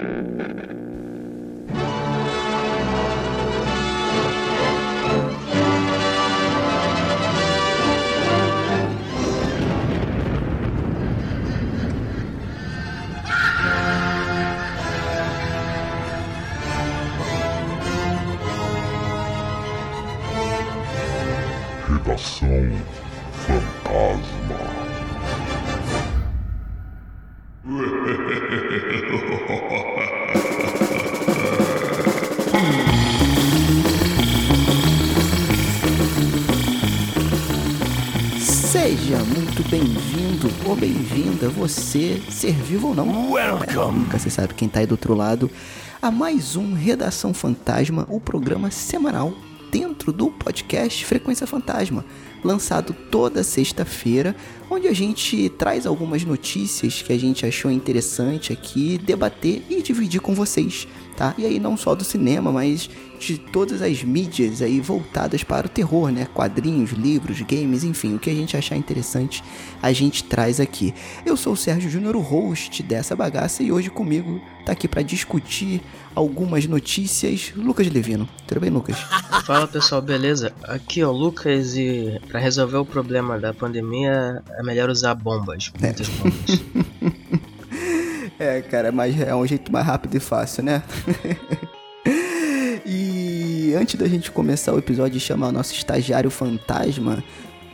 Mm-hmm. Bem-vindo ou bem-vinda, você, ser vivo ou não. Welcome. Nunca você sabe quem tá aí do outro lado. A mais um Redação Fantasma, o programa semanal dentro do podcast Frequência Fantasma, lançado toda sexta-feira, onde a gente traz algumas notícias que a gente achou interessante aqui, debater e dividir com vocês, tá? E aí não só do cinema, mas de todas as mídias aí voltadas para o terror, né? Quadrinhos, livros, games, enfim, o que a gente achar interessante, a gente traz aqui. Eu sou o Sérgio Júnior, o host dessa bagaça, e hoje comigo tá aqui para discutir algumas notícias. Lucas Levino. Tudo bem, Lucas? Fala pessoal, beleza? Aqui ó, Lucas e para resolver o problema da pandemia é melhor usar bombas, muitas bombas. É, cara, mas é um jeito mais rápido e fácil, né? e antes da gente começar o episódio e chamar o nosso estagiário fantasma,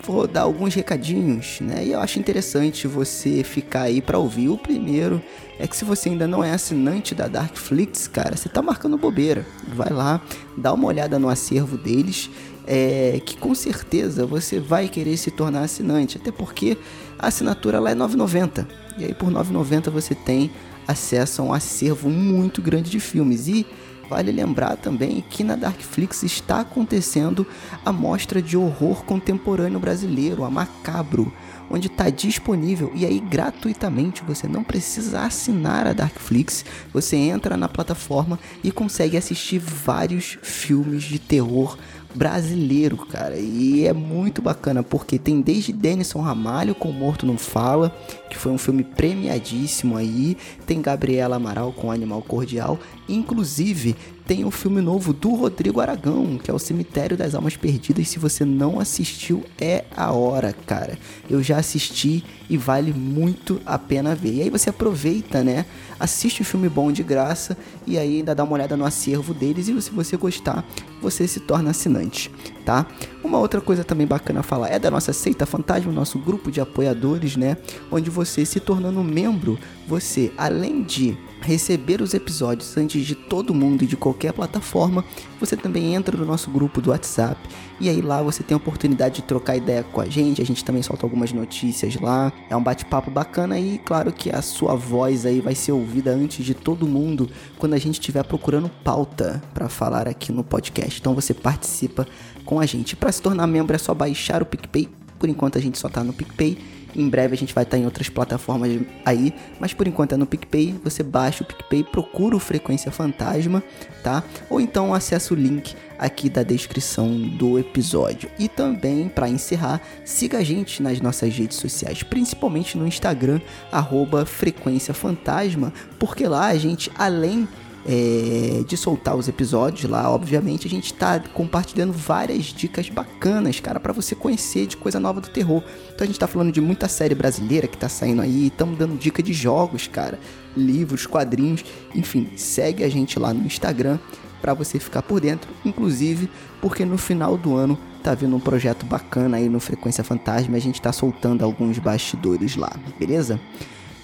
vou dar alguns recadinhos, né? E eu acho interessante você ficar aí pra ouvir. O primeiro é que se você ainda não é assinante da Darkflix, cara, você tá marcando bobeira. Vai lá, dá uma olhada no acervo deles. É, que com certeza você vai querer se tornar assinante, até porque a assinatura lá é 9,90 e aí por 9,90 você tem acesso a um acervo muito grande de filmes. E Vale lembrar também que na Darkflix está acontecendo a mostra de horror contemporâneo brasileiro, a Macabro, onde está disponível. E aí gratuitamente, você não precisa assinar a Darkflix, você entra na plataforma e consegue assistir vários filmes de terror brasileiro, cara. E é muito bacana porque tem desde Denison Ramalho com Morto Não Fala, que foi um filme premiadíssimo aí, tem Gabriela Amaral com Animal Cordial, inclusive tem o filme novo do Rodrigo Aragão, que é o Cemitério das Almas Perdidas. Se você não assistiu, é a hora, cara. Eu já assisti e vale muito a pena ver. E aí você aproveita, né? Assiste o filme bom de graça e aí ainda dá uma olhada no acervo deles e se você gostar, você se torna assinante, tá? Uma outra coisa também bacana falar é da nossa Seita Fantasma, nosso grupo de apoiadores, né? Onde você se tornando membro, você além de receber os episódios antes de todo mundo e de qualquer plataforma, você também entra no nosso grupo do WhatsApp e aí lá você tem a oportunidade de trocar ideia com a gente, a gente também solta algumas notícias lá, é um bate-papo bacana e claro que a sua voz aí vai ser ouvida antes de todo mundo quando a gente estiver procurando pauta para falar aqui no podcast. Então você participa com a gente. Para se tornar membro é só baixar o PicPay, por enquanto a gente só tá no PicPay em breve a gente vai estar em outras plataformas aí, mas por enquanto é no PicPay. Você baixa o PicPay, procura o Frequência Fantasma, tá? Ou então acessa o link aqui da descrição do episódio. E também, para encerrar, siga a gente nas nossas redes sociais, principalmente no Instagram, arroba Frequência Fantasma, porque lá a gente, além é, de soltar os episódios lá, obviamente, a gente tá compartilhando várias dicas bacanas, cara, para você conhecer de coisa nova do terror. Então a gente tá falando de muita série brasileira que tá saindo aí, estamos dando dica de jogos, cara, livros, quadrinhos, enfim, segue a gente lá no Instagram para você ficar por dentro, inclusive porque no final do ano tá vindo um projeto bacana aí no Frequência Fantasma, a gente tá soltando alguns bastidores lá, beleza?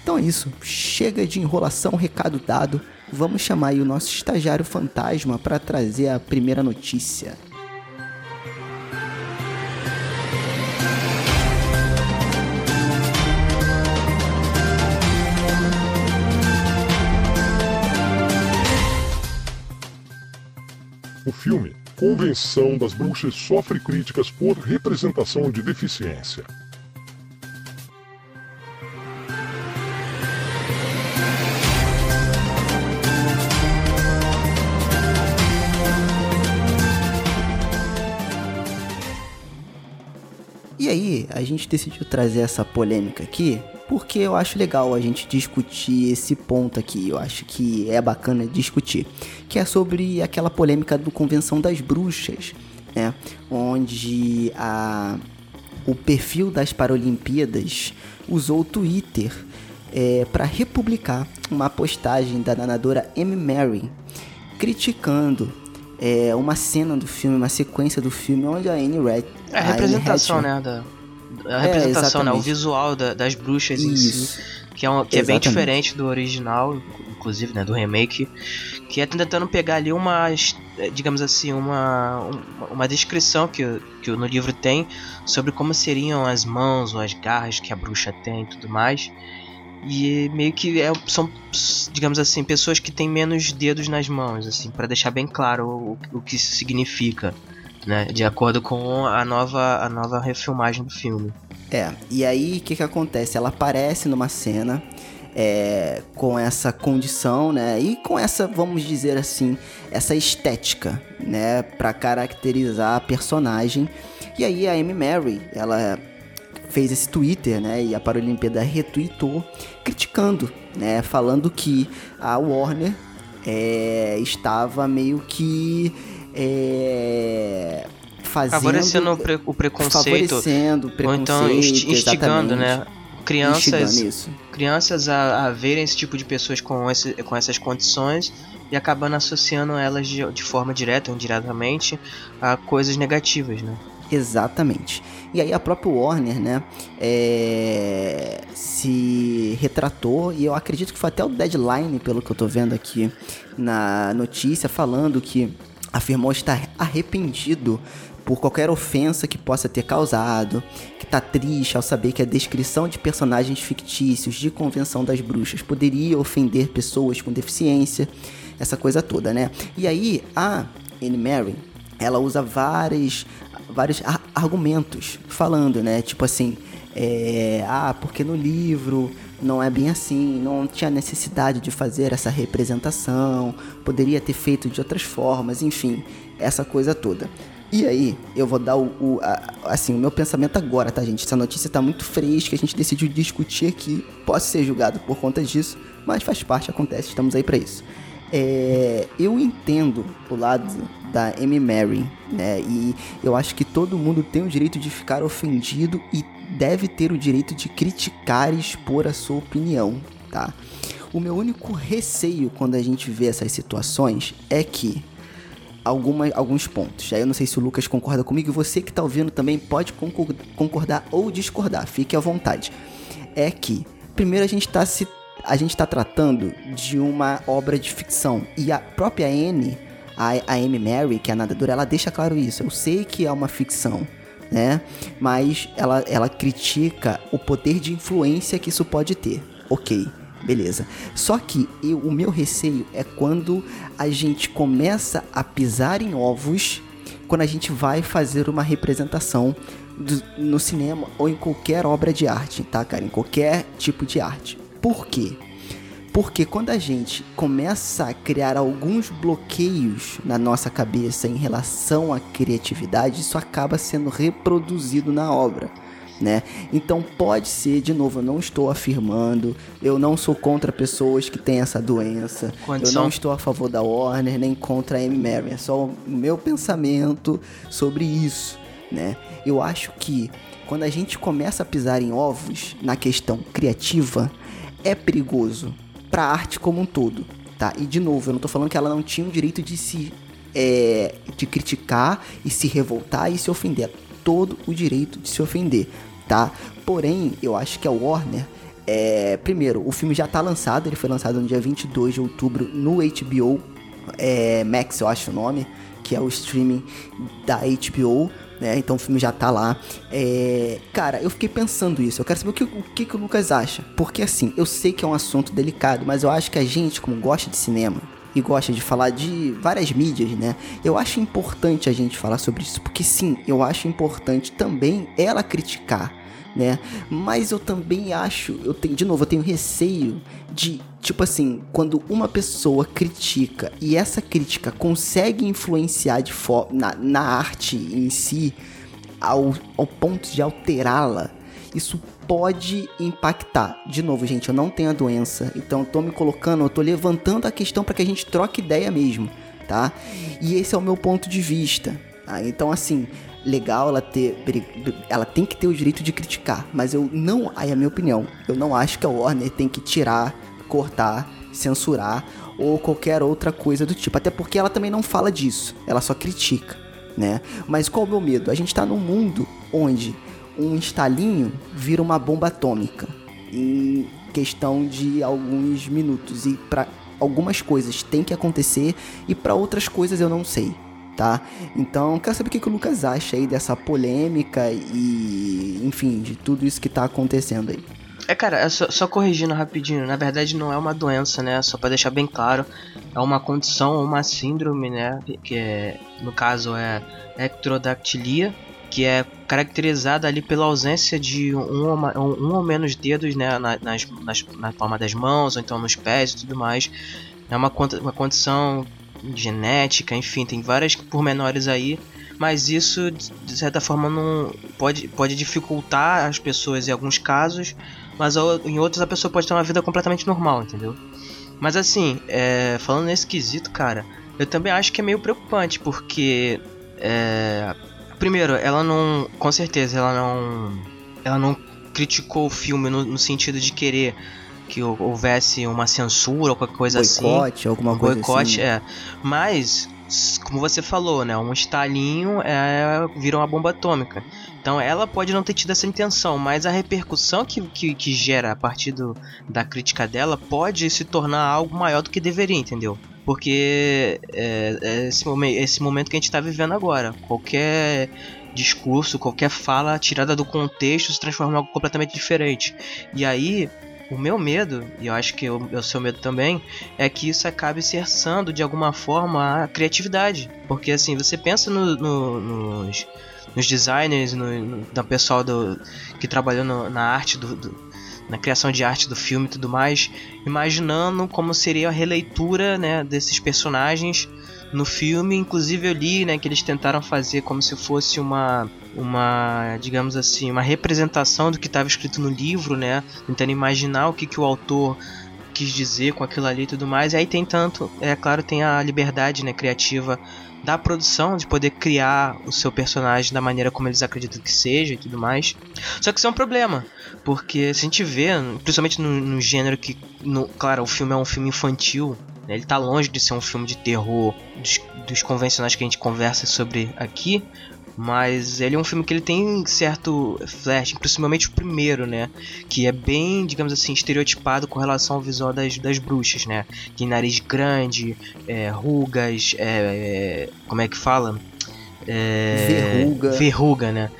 Então é isso, chega de enrolação, recado dado. Vamos chamar aí o nosso estagiário fantasma para trazer a primeira notícia. O filme Convenção das Bruxas sofre críticas por representação de deficiência. A gente decidiu trazer essa polêmica aqui, porque eu acho legal a gente discutir esse ponto aqui. Eu acho que é bacana discutir, que é sobre aquela polêmica do Convenção das Bruxas, né? Onde a o perfil das Paralimpíadas usou o Twitter é, para republicar uma postagem da nadadora Amy Mary criticando é, uma cena do filme, uma sequência do filme onde a Anne Red. É a representação, né? Da, a representação, é, né? O visual da, das bruxas Isso. em si. Que, é, um, que é bem diferente do original, inclusive, né? Do remake. Que é tentando pegar ali uma, digamos assim, uma, uma descrição que, que no livro tem sobre como seriam as mãos ou as garras que a bruxa tem e tudo mais. E meio que é, são, digamos assim, pessoas que têm menos dedos nas mãos, assim, para deixar bem claro o, o que isso significa, né? De acordo com a nova, a nova refilmagem do filme. É, e aí o que, que acontece? Ela aparece numa cena é, com essa condição, né? E com essa, vamos dizer assim, essa estética, né? Para caracterizar a personagem. E aí a Amy Mary, ela fez esse Twitter, né? E a Paralimpíada retweetou, criticando, né? Falando que a Warner é, estava meio que é, fazendo, favorecendo o, pre o preconceito, favorecendo o preconceito, ou então instigando, né? Crianças, crianças a, a verem esse tipo de pessoas com, esse, com essas condições e acabando associando elas de, de forma direta ou indiretamente a coisas negativas, né? Exatamente. E aí a própria Warner, né, é, se retratou, e eu acredito que foi até o deadline, pelo que eu tô vendo aqui na notícia, falando que afirmou estar arrependido por qualquer ofensa que possa ter causado, que tá triste ao saber que a descrição de personagens fictícios de Convenção das Bruxas poderia ofender pessoas com deficiência, essa coisa toda, né? E aí a Anne Mary, ela usa vários ar argumentos falando, né? Tipo assim, é, ah, porque no livro não é bem assim, não tinha necessidade de fazer essa representação, poderia ter feito de outras formas, enfim, essa coisa toda. E aí, eu vou dar o, o a, assim, o meu pensamento agora, tá, gente? Essa notícia tá muito fresca, a gente decidiu discutir aqui. Posso ser julgado por conta disso, mas faz parte, acontece, estamos aí para isso. É, eu entendo o lado da Amy Mary, né? E eu acho que todo mundo tem o direito de ficar ofendido e deve ter o direito de criticar e expor a sua opinião, tá? O meu único receio quando a gente vê essas situações é que alguma, alguns pontos. Aí eu não sei se o Lucas concorda comigo e você que está ouvindo também pode concordar ou discordar, fique à vontade. É que, primeiro, a gente está se a gente está tratando de uma obra de ficção. E a própria Anne, a, a Amy Mary, que é a nadadora, ela deixa claro isso. Eu sei que é uma ficção, né? Mas ela, ela critica o poder de influência que isso pode ter. Ok, beleza. Só que eu, o meu receio é quando a gente começa a pisar em ovos quando a gente vai fazer uma representação do, no cinema ou em qualquer obra de arte, tá, cara? Em qualquer tipo de arte. Por quê? Porque quando a gente começa a criar alguns bloqueios na nossa cabeça em relação à criatividade, isso acaba sendo reproduzido na obra. Né? Então pode ser, de novo, eu não estou afirmando, eu não sou contra pessoas que têm essa doença, Condição. eu não estou a favor da Warner nem contra a Amy Mary, é só o meu pensamento sobre isso, né? Eu acho que quando a gente começa a pisar em ovos na questão criativa, é perigoso para a arte como um todo, tá? E de novo, eu não tô falando que ela não tinha o direito de se é, de criticar e se revoltar e se ofender, todo o direito de se ofender, tá? Porém, eu acho que a Warner é, primeiro, o filme já tá lançado, ele foi lançado no dia 22 de outubro no HBO é, Max, eu acho o nome, que é o streaming da HBO né? Então o filme já tá lá. É... Cara, eu fiquei pensando isso. Eu quero saber o que, o que, que o Lucas acha. Porque assim, eu sei que é um assunto delicado, mas eu acho que a gente, como gosta de cinema, e gosta de falar de várias mídias, né? Eu acho importante a gente falar sobre isso, porque sim, eu acho importante também ela criticar né? Mas eu também acho, eu tenho, de novo, eu tenho receio de, tipo assim, quando uma pessoa critica e essa crítica consegue influenciar de na, na arte em si ao, ao ponto de alterá-la, isso pode impactar. De novo, gente, eu não tenho a doença, então eu tô me colocando, eu tô levantando a questão para que a gente troque ideia mesmo, tá? E esse é o meu ponto de vista. Tá? Então, assim, legal ela ter. Ela tem que ter o direito de criticar. Mas eu não. Aí é a minha opinião. Eu não acho que a Warner tem que tirar, cortar, censurar ou qualquer outra coisa do tipo. Até porque ela também não fala disso. Ela só critica, né? Mas qual é o meu medo? A gente tá num mundo onde um estalinho vira uma bomba atômica. Em questão de alguns minutos. E para algumas coisas tem que acontecer e para outras coisas eu não sei tá? Então, quero saber o que, que o Lucas acha aí dessa polêmica e, enfim, de tudo isso que tá acontecendo aí. É, cara, é só, só, corrigindo rapidinho, na verdade não é uma doença, né? Só para deixar bem claro, é uma condição, uma síndrome, né? Que é, no caso é ectrodactilia, que é caracterizada ali pela ausência de um, um, um ou menos dedos, né? nas, nas, na palma das mãos, ou então nos pés e tudo mais. É uma, uma condição genética, enfim, tem várias pormenores aí, mas isso de certa forma não pode, pode dificultar as pessoas em alguns casos, mas em outros a pessoa pode ter uma vida completamente normal, entendeu? Mas assim, é, falando nesse quesito, cara, eu também acho que é meio preocupante, porque é, primeiro, ela não, com certeza, ela não, ela não criticou o filme no, no sentido de querer que houvesse uma censura ou qualquer coisa boicote, assim. Boicote, alguma coisa boicote, assim. é. Mas, como você falou, né? Um estalinho é, vira uma bomba atômica. Então ela pode não ter tido essa intenção, mas a repercussão que, que, que gera a partir do, da crítica dela pode se tornar algo maior do que deveria, entendeu? Porque é, é esse, esse momento que a gente está vivendo agora. Qualquer discurso, qualquer fala tirada do contexto se transforma em algo completamente diferente. E aí o meu medo, e eu acho que o, o seu medo também, é que isso acabe cerçando de alguma forma a criatividade. Porque assim, você pensa no, no, nos, nos, designers, no, no, no pessoal do, que trabalhou no, na arte do, do, na criação de arte do filme e tudo mais, imaginando como seria a releitura né, desses personagens no filme. Inclusive eu li né, que eles tentaram fazer como se fosse uma uma, digamos assim, uma representação do que estava escrito no livro, né? Tentando imaginar o que, que o autor quis dizer com aquilo ali e tudo mais. E aí tem tanto, é claro, tem a liberdade né, criativa da produção de poder criar o seu personagem da maneira como eles acreditam que seja e tudo mais. Só que isso é um problema, porque se a gente vê, principalmente no, no gênero que, no, claro, o filme é um filme infantil, ele está longe de ser um filme de terror dos, dos convencionais que a gente conversa sobre aqui, mas ele é um filme que ele tem certo flash, principalmente o primeiro, né? Que é bem, digamos assim, estereotipado com relação ao visual das, das bruxas, né? Tem nariz grande, é, rugas, é, é, como é que fala? É, verruga. Verruga, né?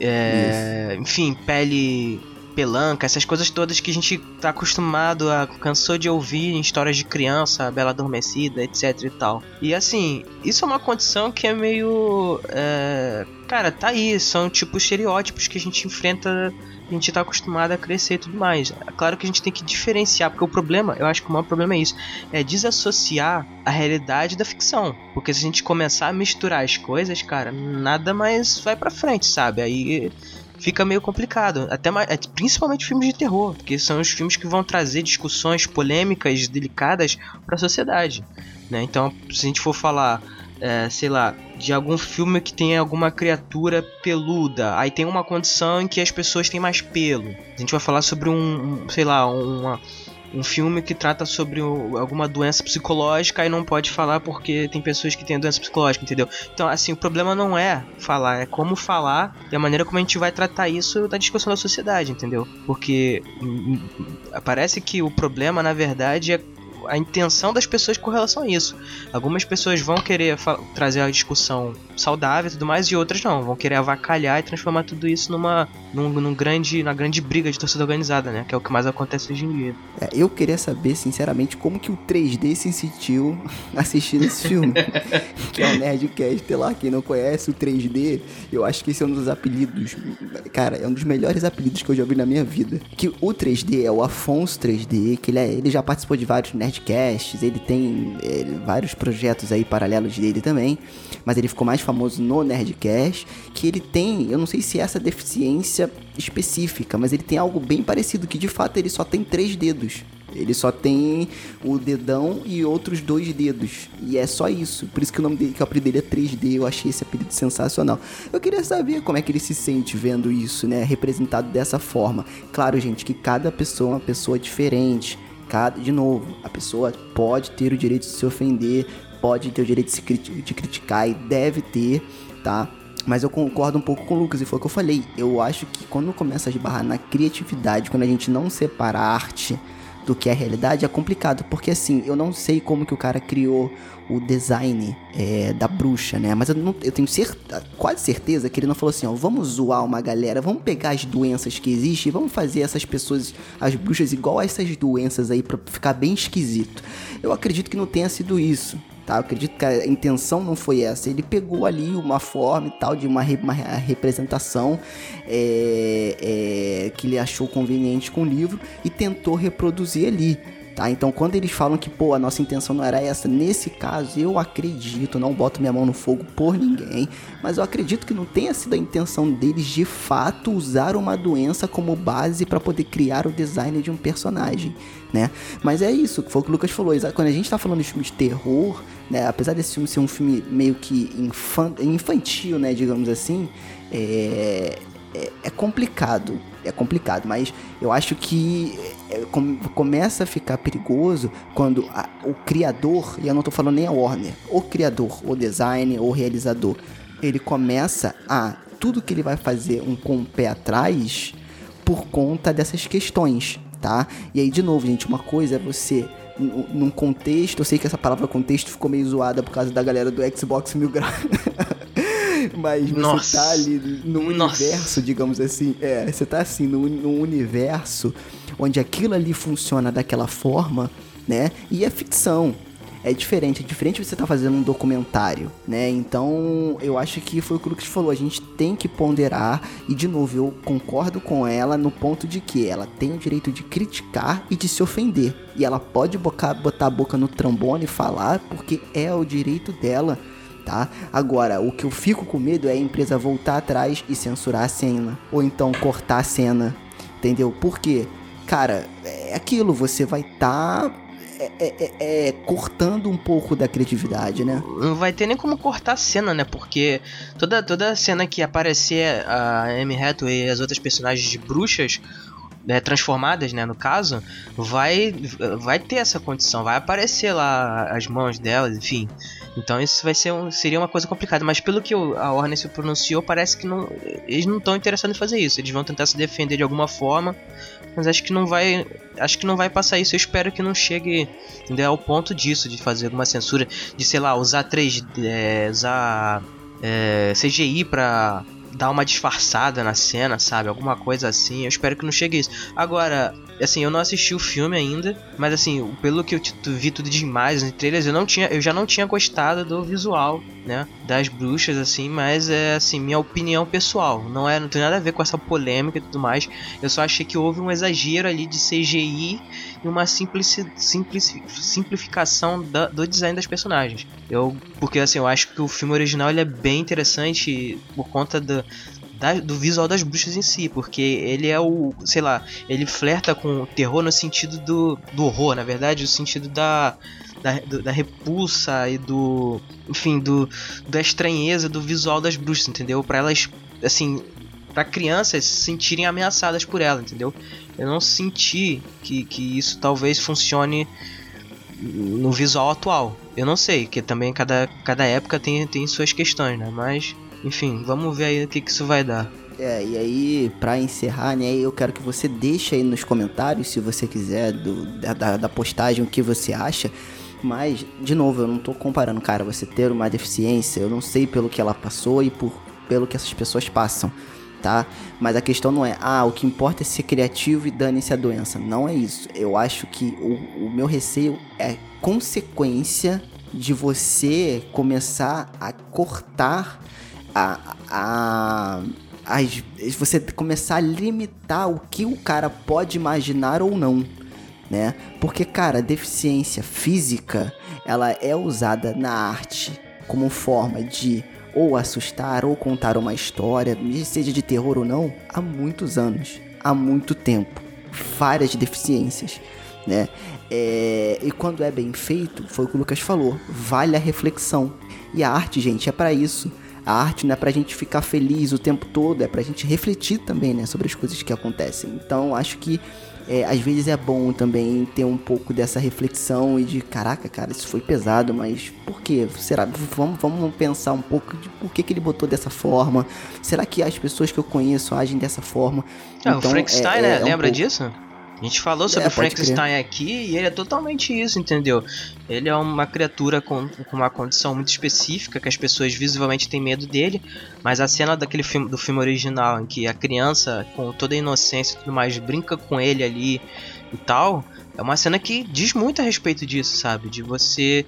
É, enfim, pele pelanca, essas coisas todas que a gente tá acostumado a cansou de ouvir em histórias de criança, Bela Adormecida, etc e tal. E assim, isso é uma condição que é meio. É... Cara, tá aí, são tipo estereótipos que a gente enfrenta a gente tá acostumado a crescer e tudo mais. É claro que a gente tem que diferenciar, porque o problema, eu acho que o maior problema é isso, é desassociar a realidade da ficção. Porque se a gente começar a misturar as coisas, cara, nada mais vai pra frente, sabe? Aí fica meio complicado. Até mais, é, principalmente filmes de terror, porque são os filmes que vão trazer discussões polêmicas, delicadas para a sociedade. Né? Então, se a gente for falar, é, sei lá, de algum filme que tem alguma criatura peluda, aí tem uma condição em que as pessoas têm mais pelo. A gente vai falar sobre um, um sei lá, uma um filme que trata sobre o, alguma doença psicológica e não pode falar porque tem pessoas que têm doença psicológica, entendeu? Então, assim, o problema não é falar, é como falar e a maneira como a gente vai tratar isso da discussão da sociedade, entendeu? Porque hum, hum, parece que o problema, na verdade, é a intenção das pessoas com relação a isso. Algumas pessoas vão querer trazer a discussão saudável e tudo mais, e outras não, vão querer avacalhar e transformar tudo isso numa num, num grande, na grande briga de torcida organizada, né? Que é o que mais acontece hoje em dia. É, eu queria saber, sinceramente, como que o 3D se sentiu assistindo esse filme. que é o Nerdcast lá, quem não conhece o 3D, eu acho que esse é um dos apelidos, cara, é um dos melhores apelidos que eu já vi na minha vida. Que o 3D é o Afonso 3D, que ele, é, ele já participou de vários Nerd Nerdcasts, ele tem ele, vários projetos aí paralelos dele também, mas ele ficou mais famoso no Nerdcast, que ele tem, eu não sei se é essa deficiência específica, mas ele tem algo bem parecido, que de fato ele só tem três dedos. Ele só tem o dedão e outros dois dedos. E é só isso. Por isso que o nome dele, que o apelido dele é 3D. Eu achei esse apelido sensacional. Eu queria saber como é que ele se sente vendo isso, né? Representado dessa forma. Claro, gente, que cada pessoa é uma pessoa diferente. Cada, de novo, a pessoa pode ter o direito de se ofender, pode ter o direito de, se de criticar e deve ter, tá? Mas eu concordo um pouco com o Lucas, e foi o que eu falei. Eu acho que quando começa a esbarrar na criatividade, quando a gente não separa a arte do que é a realidade é complicado, porque assim, eu não sei como que o cara criou o design é, da bruxa, né? Mas eu, não, eu tenho quase certeza que ele não falou assim, ó, vamos zoar uma galera, vamos pegar as doenças que existem e vamos fazer essas pessoas, as bruxas, igual a essas doenças aí pra ficar bem esquisito. Eu acredito que não tenha sido isso. Tá? Eu acredito que a intenção não foi essa. Ele pegou ali uma forma e tal de uma, re, uma representação é, é, que ele achou conveniente com o livro e tentou reproduzir ali. Tá? Então, quando eles falam que, pô, a nossa intenção não era essa, nesse caso, eu acredito, não boto minha mão no fogo por ninguém, mas eu acredito que não tenha sido a intenção deles de fato usar uma doença como base para poder criar o design de um personagem, né? Mas é isso, foi o que o Lucas falou, quando a gente tá falando de filme de terror, né, apesar desse filme ser um filme meio que infantil, né, digamos assim, é, é, é complicado, é complicado, mas eu acho que é, começa a ficar perigoso quando a, o criador, e eu não estou falando nem a Warner, o criador, o designer, o realizador, ele começa a tudo que ele vai fazer um com o pé atrás por conta dessas questões, tá? E aí de novo, gente, uma coisa é você num contexto, eu sei que essa palavra contexto ficou meio zoada por causa da galera do Xbox Mil Graus. Mas você Nossa. tá ali no universo, digamos assim. É, você tá assim, no, no universo onde aquilo ali funciona daquela forma, né? E é ficção é diferente. É diferente você estar tá fazendo um documentário, né? Então, eu acho que foi o que o Lucas falou. A gente tem que ponderar. E, de novo, eu concordo com ela no ponto de que ela tem o direito de criticar e de se ofender. E ela pode botar, botar a boca no trombone e falar, porque é o direito dela tá? Agora, o que eu fico com medo é a empresa voltar atrás e censurar a cena, ou então cortar a cena, entendeu? Porque, cara, é aquilo, você vai estar tá é, é, é, é, cortando um pouco da criatividade, né? Não vai ter nem como cortar a cena, né? Porque toda, toda cena que aparecer a Amy Hathaway e as outras personagens de bruxas, né, transformadas, né, no caso, vai vai ter essa condição, vai aparecer lá as mãos delas, enfim. Então isso vai ser um, seria uma coisa complicada, mas pelo que a Warner se pronunciou, parece que não, eles não estão interessados em fazer isso. Eles vão tentar se defender de alguma forma, mas acho que não vai, acho que não vai passar isso. Eu espero que não chegue entendeu, ao ponto disso de fazer alguma censura, de sei lá, usar 3, é, usar é, CGI para dar uma disfarçada na cena, sabe? Alguma coisa assim. Eu espero que não chegue isso. Agora, assim, eu não assisti o filme ainda, mas assim, pelo que eu vi tudo de imagens e trailers, eu não tinha, eu já não tinha gostado do visual, né, das bruxas assim, mas é assim, minha opinião pessoal, não é, não tem nada a ver com essa polêmica e tudo mais. Eu só achei que houve um exagero ali de CGI e uma simplici, simplici, simplificação da, do design das personagens. Eu, porque assim, eu acho que o filme original ele é bem interessante por conta do da, do visual das bruxas em si, porque ele é o, sei lá, ele flerta com o terror no sentido do, do horror, na verdade, o sentido da, da, da repulsa e do, enfim, do da estranheza do visual das bruxas, entendeu? Para elas, assim, para crianças se sentirem ameaçadas por ela, entendeu? Eu não senti que, que isso talvez funcione no visual atual. Eu não sei, que também cada, cada época tem, tem suas questões, né? Mas enfim, vamos ver aí o que, que isso vai dar. É, e aí, para encerrar, né, eu quero que você deixe aí nos comentários, se você quiser, do, da, da postagem, o que você acha. Mas, de novo, eu não tô comparando, cara, você ter uma deficiência, eu não sei pelo que ela passou e por, pelo que essas pessoas passam, tá? Mas a questão não é, ah, o que importa é ser criativo e dane-se a doença. Não é isso. Eu acho que o, o meu receio é consequência de você começar a cortar a, a, a, você começar a limitar o que o cara pode imaginar ou não. né? Porque, cara, deficiência física, ela é usada na arte como forma de ou assustar ou contar uma história, seja de terror ou não, há muitos anos, há muito tempo. Várias deficiências, né? É, e quando é bem feito, foi o que o Lucas falou, vale a reflexão. E a arte, gente, é para isso. A arte não é pra gente ficar feliz o tempo todo, é pra gente refletir também, né, sobre as coisas que acontecem. Então, acho que é, às vezes é bom também ter um pouco dessa reflexão e de caraca, cara, isso foi pesado, mas por que? Será? Vamos, vamos pensar um pouco de por que, que ele botou dessa forma. Será que as pessoas que eu conheço agem dessa forma? Ah, então, o Frankenstein, é, né? É um Lembra pouco... disso? A gente falou sobre é, o Frankenstein aqui e ele é totalmente isso, entendeu? Ele é uma criatura com, com, uma condição muito específica que as pessoas visivelmente têm medo dele, mas a cena daquele filme do filme original em que a criança com toda a inocência e tudo mais brinca com ele ali e tal, é uma cena que diz muito a respeito disso, sabe? De você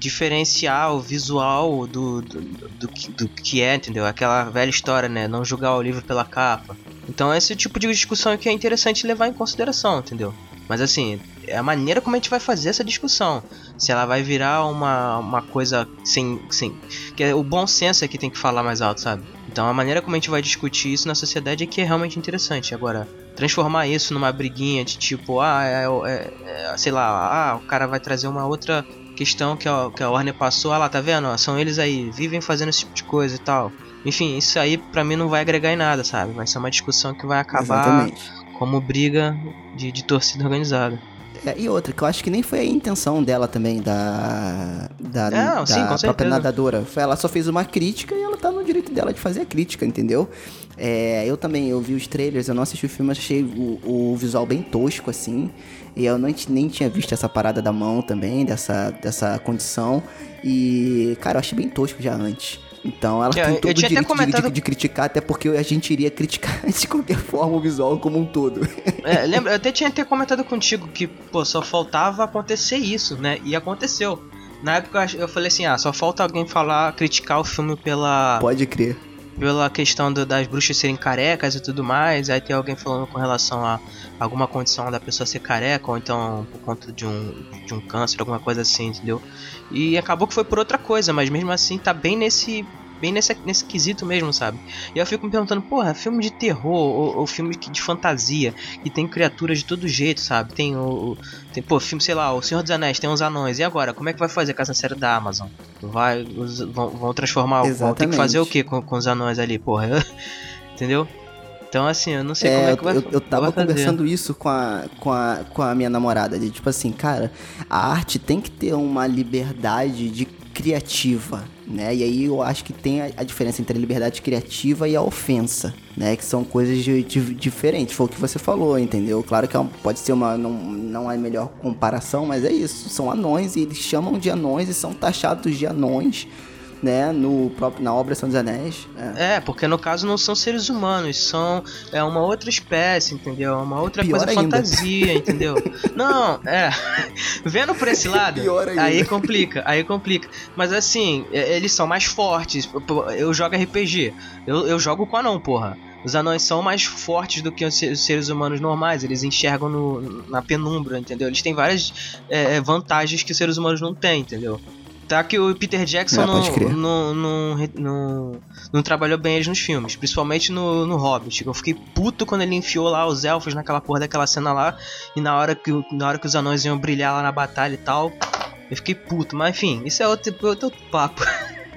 diferenciar o visual do, do, do, do, que é, entendeu? Aquela velha história, né? Não julgar o livro pela capa. Então esse tipo de discussão que é interessante levar em consideração, entendeu? Mas assim, é a maneira como a gente vai fazer essa discussão. Se ela vai virar uma, uma coisa sem, sem. Que é o bom senso é que tem que falar mais alto, sabe? Então a maneira como a gente vai discutir isso na sociedade é que é realmente interessante. Agora, transformar isso numa briguinha de tipo, ah, é, é, é, sei lá, ah, o cara vai trazer uma outra questão que a, que a Warner passou, ah lá, tá vendo? São eles aí, vivem fazendo esse tipo de coisa e tal. Enfim, isso aí pra mim não vai agregar em nada, sabe? Vai ser uma discussão que vai acabar Exatamente. como briga de, de torcida organizada. É, e outra, que eu acho que nem foi a intenção dela também, da, da, Não, da sim, própria certeza. nadadora. Ela só fez uma crítica e ela tá no direito dela de fazer a crítica, entendeu? É, eu também, eu vi os trailers, eu não assisti o filme, achei o, o visual bem tosco, assim. E eu não, nem tinha visto essa parada da mão também, dessa, dessa condição. E, cara, eu achei bem tosco já antes. Então ela tem todo o direito comentado... de, de, criticar, até porque a gente iria criticar de qualquer forma o visual como um todo. É, lembra, eu até tinha até comentado contigo que, pô, só faltava acontecer isso, né? E aconteceu. Na época eu falei assim, ah, só falta alguém falar, criticar o filme pela. Pode crer pela questão do, das bruxas serem carecas e tudo mais. Aí tem alguém falando com relação a alguma condição da pessoa ser careca, ou então por conta de um, de um câncer, alguma coisa assim, entendeu? E acabou que foi por outra coisa, mas mesmo assim tá bem nesse bem nesse, nesse quesito mesmo, sabe? E eu fico me perguntando, porra, filme de terror ou, ou filme de fantasia que tem criaturas de todo jeito, sabe? Tem o. Tem, pô, filme, sei lá, O Senhor dos Anéis, tem uns anões. E agora? Como é que vai fazer com essa série da Amazon? Vai, os, vão, vão transformar. Exatamente. Vão ter que fazer o que com, com os anões ali, porra? Entendeu? Então, assim, eu não sei é, como é que vai Eu, eu tava conversando isso com a, com, a, com a minha namorada. De tipo assim, cara, a arte tem que ter uma liberdade de criativa, né? E aí eu acho que tem a, a, diferença entre a liberdade criativa e a ofensa, né? Que são coisas de, de, diferentes. Foi o que você falou, entendeu? Claro que é pode ser uma não, não é a melhor comparação, mas é isso. São anões e eles chamam de anões e são taxados de anões né, no próprio, na obra São dos Anéis. É. é. porque no caso não são seres humanos, são é uma outra espécie, entendeu? É uma outra Pior coisa ainda. fantasia, entendeu? não, é. Vendo por esse lado, aí complica, aí complica. Mas assim, eles são mais fortes. Eu jogo RPG, eu, eu jogo com anão, porra. Os anões são mais fortes do que os seres humanos normais, eles enxergam no, na penumbra, entendeu? Eles têm várias é, vantagens que os seres humanos não têm, entendeu? Tá que o Peter Jackson não, não, não, não, não, trabalhou bem eles nos filmes, principalmente no, no Hobbit. Eu fiquei puto quando ele enfiou lá os elfos naquela porra daquela cena lá, e na hora que, na hora que os anões iam brilhar lá na batalha e tal, eu fiquei puto. Mas enfim, isso é outro, outro papo.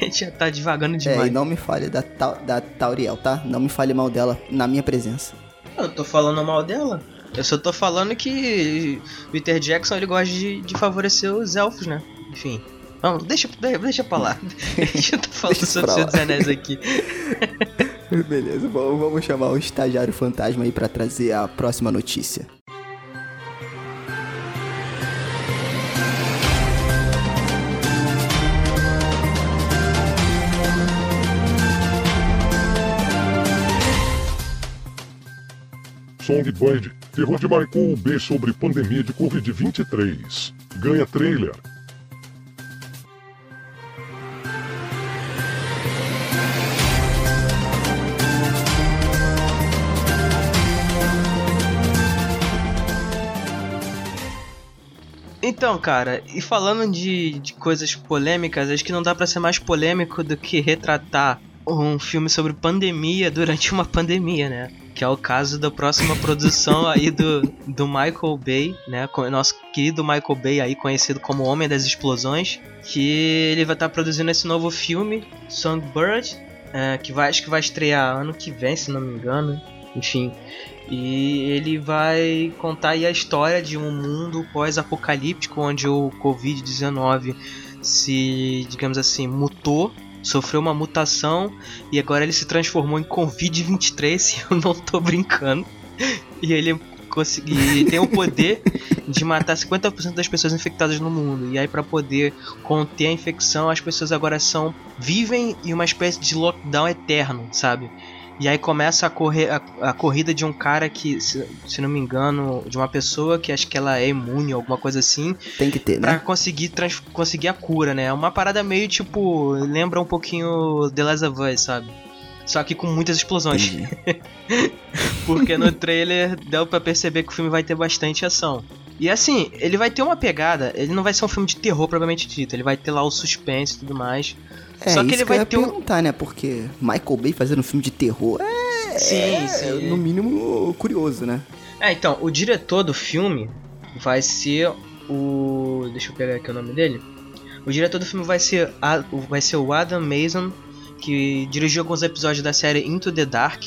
a gente já tá devagando demais. É, e não me fale da, da Tauriel, tá? Não me fale mal dela na minha presença. Eu tô falando mal dela. Eu só tô falando que Peter Jackson ele gosta de, de favorecer os elfos, né? Enfim. Vamos, deixa, deixa pra lá. deixa eu tô falando sobre o Senhor dos Anéis aqui. Beleza, bom, vamos chamar o estagiário fantasma aí para trazer a próxima notícia. Songbird, terror de Michael B sobre pandemia de Covid-23. Ganha trailer. Então, cara, e falando de, de coisas polêmicas, acho que não dá para ser mais polêmico do que retratar um filme sobre pandemia durante uma pandemia, né? Que é o caso da próxima produção aí do, do Michael Bay, né? Nosso querido Michael Bay aí, conhecido como Homem das Explosões. Que ele vai estar tá produzindo esse novo filme, Songbird, é, que vai, acho que vai estrear ano que vem, se não me engano. Enfim. E ele vai contar a história de um mundo pós-apocalíptico onde o Covid-19 se, digamos assim, mutou sofreu uma mutação e agora ele se transformou em Covid-23, eu não tô brincando. E ele conseguir tem o poder de matar 50% das pessoas infectadas no mundo. E aí para poder conter a infecção, as pessoas agora são vivem em uma espécie de lockdown eterno, sabe? E aí começa a, correr, a, a, corrida de um cara que, se, se, não me engano, de uma pessoa que acho que ela é imune, alguma coisa assim. Tem que ter, pra né? conseguir, trans, conseguir a cura, né? É uma parada meio tipo. Lembra um pouquinho The Last of Us, sabe? Só que com muitas explosões. Porque no trailer deu pra perceber que o filme vai ter bastante ação. E assim, ele vai ter uma pegada, ele não vai ser um filme de terror propriamente dito, ele vai ter lá o suspense e tudo mais. É, Só que ele vai que ter um... perguntar, né? Porque Michael Bay fazendo um filme de terror é, sim, é, sim. no mínimo curioso, né? É, então, o diretor do filme vai ser o. Deixa eu pegar aqui o nome dele. O diretor do filme vai ser, vai ser o Adam Mason, que dirigiu alguns episódios da série Into the Dark.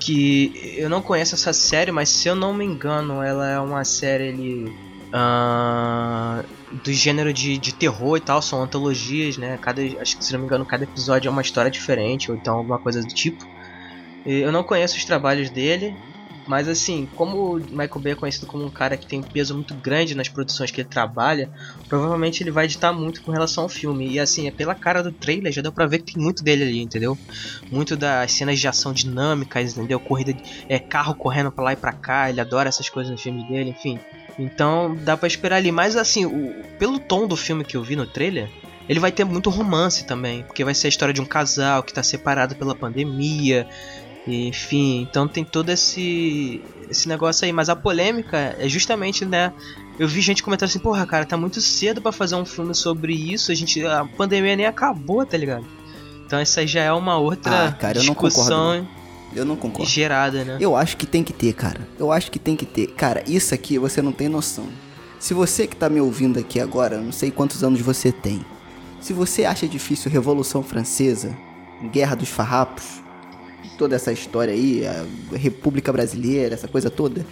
Que eu não conheço essa série, mas se eu não me engano, ela é uma série ele, uh, do gênero de, de terror e tal, são antologias, né? Cada, acho que se não me engano, cada episódio é uma história diferente, ou então alguma coisa do tipo. Eu não conheço os trabalhos dele, mas assim, como o Michael Bay é conhecido como um cara que tem um peso muito grande nas produções que ele trabalha, provavelmente ele vai editar muito com relação ao filme. E assim, é pela cara do trailer, já deu pra ver que tem muito dele ali, entendeu? Muito das cenas de ação dinâmicas, entendeu? Corrida, é carro correndo pra lá e pra cá, ele adora essas coisas no filme dele, enfim. Então dá para esperar ali. Mas assim, o, pelo tom do filme que eu vi no trailer, ele vai ter muito romance também. Porque vai ser a história de um casal que tá separado pela pandemia. Enfim, então tem todo esse esse negócio aí, mas a polêmica é justamente, né, eu vi gente comentando assim, porra, cara, tá muito cedo para fazer um filme sobre isso, a gente a pandemia nem acabou, tá ligado? Então essa já é uma outra ah, cara, discussão eu não concordo. Gerada, né? Eu acho que tem que ter, cara. Eu acho que tem que ter. Cara, isso aqui você não tem noção. Se você que tá me ouvindo aqui agora, não sei quantos anos você tem. Se você acha difícil Revolução Francesa, Guerra dos Farrapos, toda essa história aí, a República Brasileira, essa coisa toda,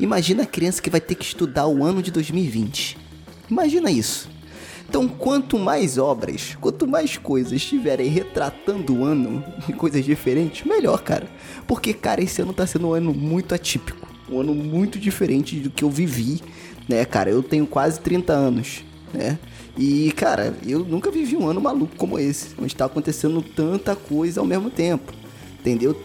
imagina a criança que vai ter que estudar o ano de 2020. Imagina isso. Então, quanto mais obras, quanto mais coisas estiverem retratando o ano em coisas diferentes, melhor, cara. Porque, cara, esse ano tá sendo um ano muito atípico. Um ano muito diferente do que eu vivi, né, cara? Eu tenho quase 30 anos, né? E, cara, eu nunca vivi um ano maluco como esse, onde tá acontecendo tanta coisa ao mesmo tempo. Entendeu?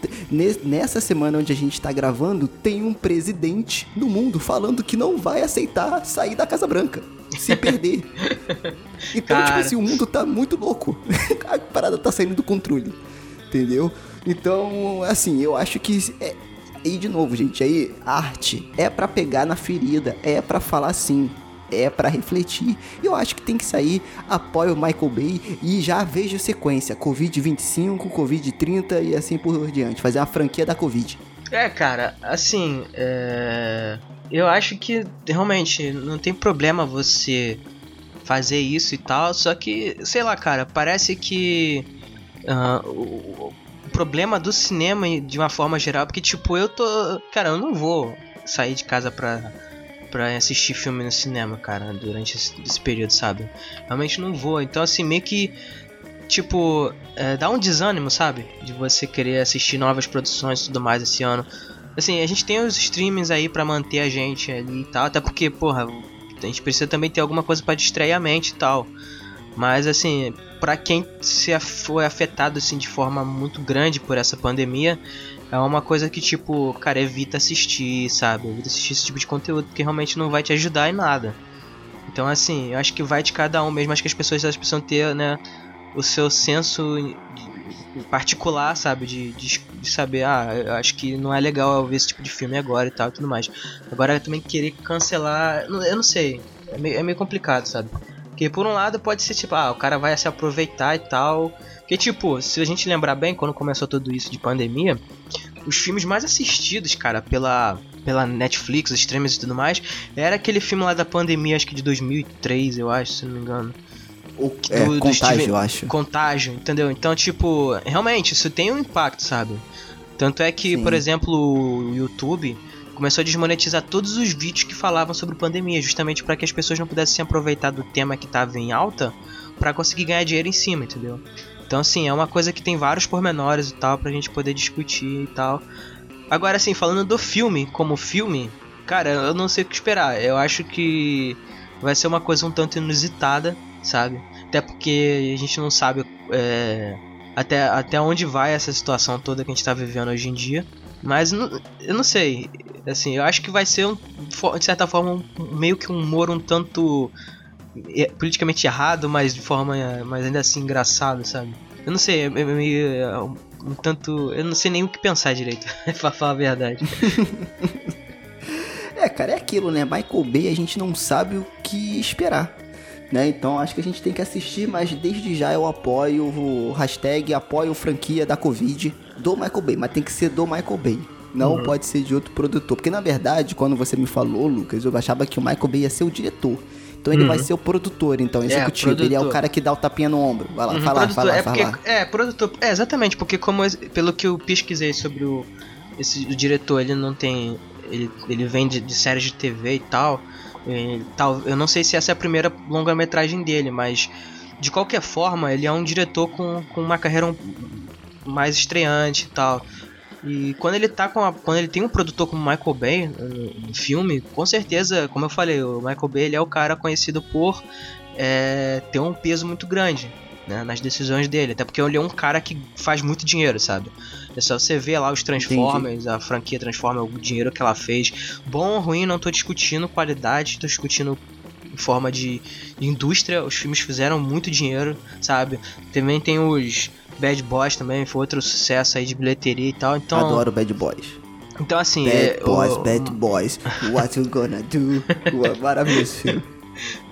Nessa semana onde a gente tá gravando, tem um presidente do mundo falando que não vai aceitar sair da Casa Branca se perder. Então, Cara. tipo assim, o mundo tá muito louco. A parada tá saindo do controle. Entendeu? Então, assim, eu acho que. É... E de novo, gente, aí, arte é para pegar na ferida, é para falar assim, é para refletir. Eu acho que tem que sair, apoio o Michael Bay e já vejo sequência: Covid 25, Covid 30 e assim por diante. Fazer uma franquia da Covid. É, cara, assim, é eu acho que realmente não tem problema você fazer isso e tal, só que, sei lá, cara, parece que uh, o, o, problema do cinema de uma forma geral, porque tipo, eu tô. Cara, eu não vou sair de casa pra, pra assistir filme no cinema, cara, durante esse, esse período, sabe? Realmente não vou. Então, assim, meio que. Tipo, é, dá um desânimo, sabe? De você querer assistir novas produções e tudo mais esse ano. Assim, a gente tem os streamings aí para manter a gente ali e tal, até porque, porra, a gente precisa também ter alguma coisa para distrair a mente e tal. Mas assim, para quem se foi afetado assim de forma muito grande por essa pandemia, é uma coisa que tipo, cara, evita assistir, sabe? Evita assistir esse tipo de conteúdo porque realmente não vai te ajudar em nada. Então assim, eu acho que vai de cada um mesmo, acho que as pessoas elas precisam ter, né, o seu senso particular, sabe? De, de, de, saber, ah, eu acho que não é legal ver esse tipo de filme agora e tal e tudo mais. Agora também querer cancelar, eu não sei. é meio, é meio complicado, sabe? Porque por um lado pode ser tipo, ah, o cara vai se aproveitar e tal. Porque, tipo, se a gente lembrar bem, quando começou tudo isso de pandemia, os filmes mais assistidos, cara, pela, pela Netflix, os streams e tudo mais, era aquele filme lá da pandemia, acho que de 2003, eu acho, se não me engano. O, do, é, do contágio, Steven, eu acho. Contágio, entendeu? Então, tipo, realmente, isso tem um impacto, sabe? Tanto é que, Sim. por exemplo, o YouTube começou a desmonetizar todos os vídeos que falavam sobre pandemia, justamente para que as pessoas não pudessem aproveitar do tema que estava em alta para conseguir ganhar dinheiro em cima, entendeu? Então, assim, é uma coisa que tem vários pormenores e tal pra gente poder discutir e tal. Agora, assim, falando do filme como filme, cara, eu não sei o que esperar. Eu acho que vai ser uma coisa um tanto inusitada, sabe? Até porque a gente não sabe é, até, até onde vai essa situação toda que a gente tá vivendo hoje em dia. Mas eu não sei. Assim, eu acho que vai ser, um, de certa forma, um, meio que um humor um tanto politicamente errado, mas de forma mas ainda assim engraçado, sabe? Eu não sei, é meio. É um, um tanto. Eu não sei nem o que pensar direito, pra falar a verdade. é, cara, é aquilo, né? Michael Bay a gente não sabe o que esperar. Né? Então acho que a gente tem que assistir, mas desde já eu apoio o hashtag apoio franquia da Covid do Michael Bay, mas tem que ser do Michael Bay. Não uhum. pode ser de outro produtor. Porque na verdade, quando você me falou, Lucas, eu achava que o Michael Bay ia ser o diretor. Então ele uhum. vai ser o produtor, então, é, executivo. É, ele é o cara que dá o tapinha no ombro. Vai lá, uhum, fala, fala, é fala. É, produtor. É, exatamente, porque como pelo que eu pesquisei sobre o, esse, o diretor, ele não tem. Ele, ele vem de, de séries de TV e tal. E, tal. Eu não sei se essa é a primeira longa-metragem dele, mas de qualquer forma, ele é um diretor com, com uma carreira um, mais estreante e tal. E quando ele tá com a, quando ele tem um produtor como Michael Bay no, filme, com certeza, como eu falei, o Michael Bay ele é o cara conhecido por é, ter um peso muito grande né, nas decisões dele, até porque ele é um cara que faz muito dinheiro, sabe? É só você ver lá os Transformers, Entendi. a franquia Transformers, o dinheiro que ela fez. Bom ou ruim, não tô discutindo qualidade, tô discutindo em forma de, de indústria. Os filmes fizeram muito dinheiro, sabe? Também tem os Bad Boys também foi outro sucesso aí de bilheteria e tal. Então, Adoro Bad Boys. Então assim, Bad é, Boys, o... Bad Boys, what you gonna do? Maravilhoso filme.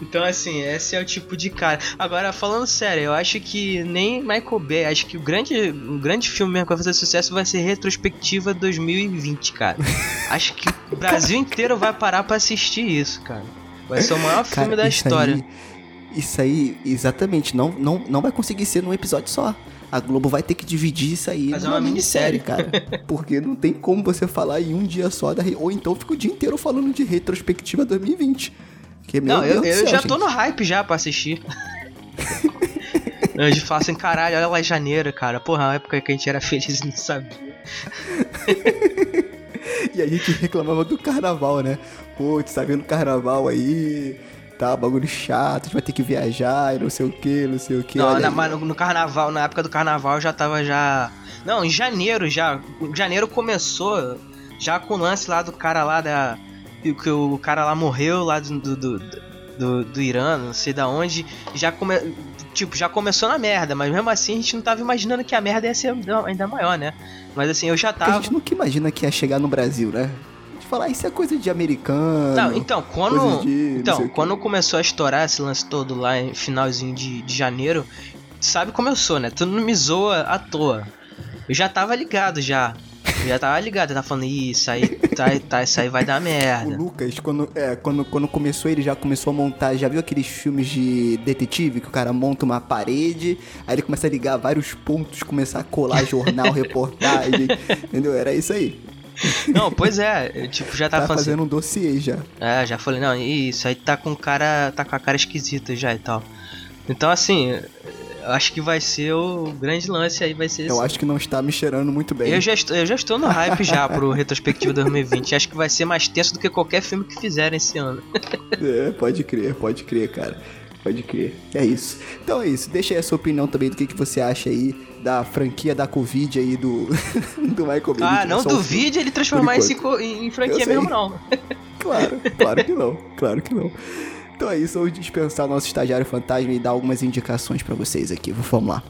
Então, assim, esse é o tipo de cara. Agora, falando sério, eu acho que nem Michael Bay, acho que o grande, o grande filme mesmo que vai fazer sucesso vai ser Retrospectiva 2020, cara. acho que o Brasil inteiro vai parar para assistir isso, cara. Vai ser o maior filme cara, da história. Aí, isso aí, exatamente, não, não, não vai conseguir ser num episódio só a Globo vai ter que dividir isso aí Mas é uma minissérie, cara. Porque não tem como você falar em um dia só da. Ou então fica o dia inteiro falando de retrospectiva 2020. Que, não, eu, eu céu, já gente. tô no hype já pra assistir. eu falo assim, caralho, olha lá janeiro, cara. Porra, a época que a gente era feliz e não sabia. e a gente reclamava do carnaval, né? Pô, tá vendo carnaval aí tá, bagulho chato, a gente vai ter que viajar e não sei o que, não sei o que. Não, na, mas no, no carnaval, na época do carnaval já tava já. Não, em janeiro já. Em janeiro começou já com o lance lá do cara lá da. Que o cara lá morreu lá do, do, do, do, do Irã, não sei da onde. Já come, tipo, já começou na merda, mas mesmo assim a gente não tava imaginando que a merda ia ser ainda maior, né? Mas assim, eu já tava. A gente nunca imagina que ia chegar no Brasil, né? Falar, isso é coisa de americano. Não, então, quando. De, então, quando começou a estourar esse lance todo lá em finalzinho de, de janeiro, sabe como eu sou, né? Tu não me zoa à toa. Eu já tava ligado já. Eu já tava ligado, tava falando, isso aí, tá, tá, isso aí vai dar merda. O Lucas, quando, é, quando, quando começou, ele já começou a montar, já viu aqueles filmes de detetive que o cara monta uma parede, aí ele começa a ligar vários pontos, começar a colar jornal, reportagem, entendeu? Era isso aí. Não, pois é, eu, tipo, já tava tá fazendo um dossiê já. É, já falei, não, isso aí tá com cara, tá com a cara esquisita já e tal. Então, assim, eu acho que vai ser o grande lance aí, vai ser Eu esse. acho que não está me cheirando muito bem. Eu já estou, eu já estou no hype já pro Retrospectivo 2020. Acho que vai ser mais tenso do que qualquer filme que fizerem esse ano. é, pode crer, pode crer, cara. Pode crer. É isso. Então é isso. Deixa aí a sua opinião também do que, que você acha aí da franquia da Covid aí do, do Michael Bay. Ah, não duvide ele transformar isso em, em franquia mesmo, não. claro, claro que não. Claro que não. Então é isso, vou dispensar nosso estagiário fantasma e dar algumas indicações para vocês aqui. Vamos lá.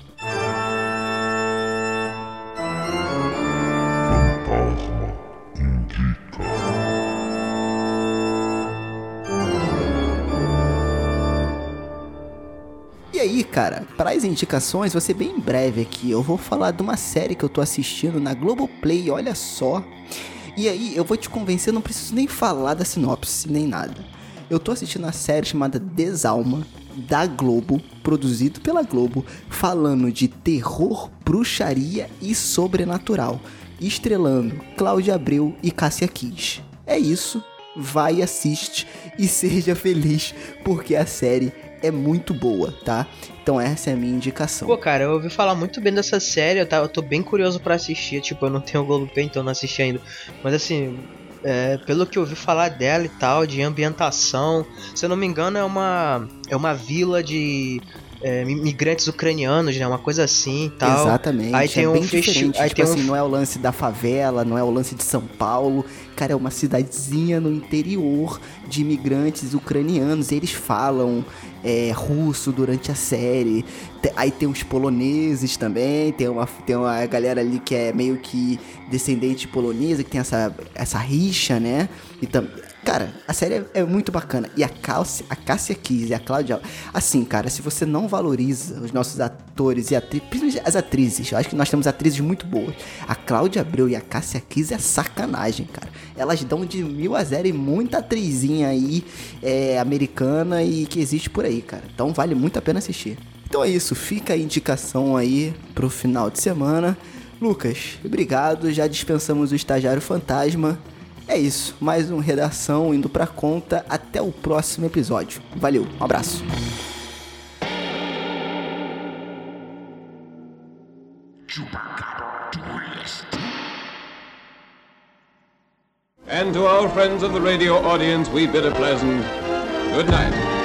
Cara, para as indicações, vou ser bem breve aqui. Eu vou falar de uma série que eu tô assistindo na Globoplay, olha só. E aí, eu vou te convencer, não preciso nem falar da sinopse, nem nada. Eu tô assistindo a série chamada Desalma, da Globo, produzido pela Globo, falando de terror, bruxaria e sobrenatural, estrelando Cláudia Abreu e Cássia Kiss. É isso, vai assiste e seja feliz, porque a série é muito boa, tá? Então essa é a minha indicação. Pô, cara, eu ouvi falar muito bem dessa série, eu, tá, eu tô bem curioso para assistir, tipo, eu não tenho o Globoplay, então não assisti ainda. Mas assim, é, pelo que eu ouvi falar dela e tal, de ambientação, se eu não me engano é uma, é uma vila de é, migrantes ucranianos, né? Uma coisa assim e tal. Exatamente. Aí tem é um festival. Aí tipo tem assim, um... não é o lance da favela, não é o lance de São Paulo. Cara, é uma cidadezinha no interior de imigrantes ucranianos. Eles falam é, russo durante a série. Aí tem os poloneses também. Tem uma, tem uma galera ali que é meio que descendente polonesa, que tem essa, essa rixa, né? E Cara, a série é, é muito bacana. E a Cássia, a Cássia Kiss e a Cláudia. Assim, cara, se você não valoriza os nossos atores e atrizes, principalmente as atrizes, eu acho que nós temos atrizes muito boas. A Cláudia Abreu e a Cássia Kiss é sacanagem, cara. Elas dão de mil a zero e muita atrizinha aí é, americana e que existe por aí, cara. Então vale muito a pena assistir. Então é isso, fica a indicação aí pro final de semana. Lucas, obrigado. Já dispensamos o estagiário fantasma. É isso, mais um Redação indo pra conta. Até o próximo episódio. Valeu, um abraço. And to our friends of the radio audience, we bid a pleasant good night.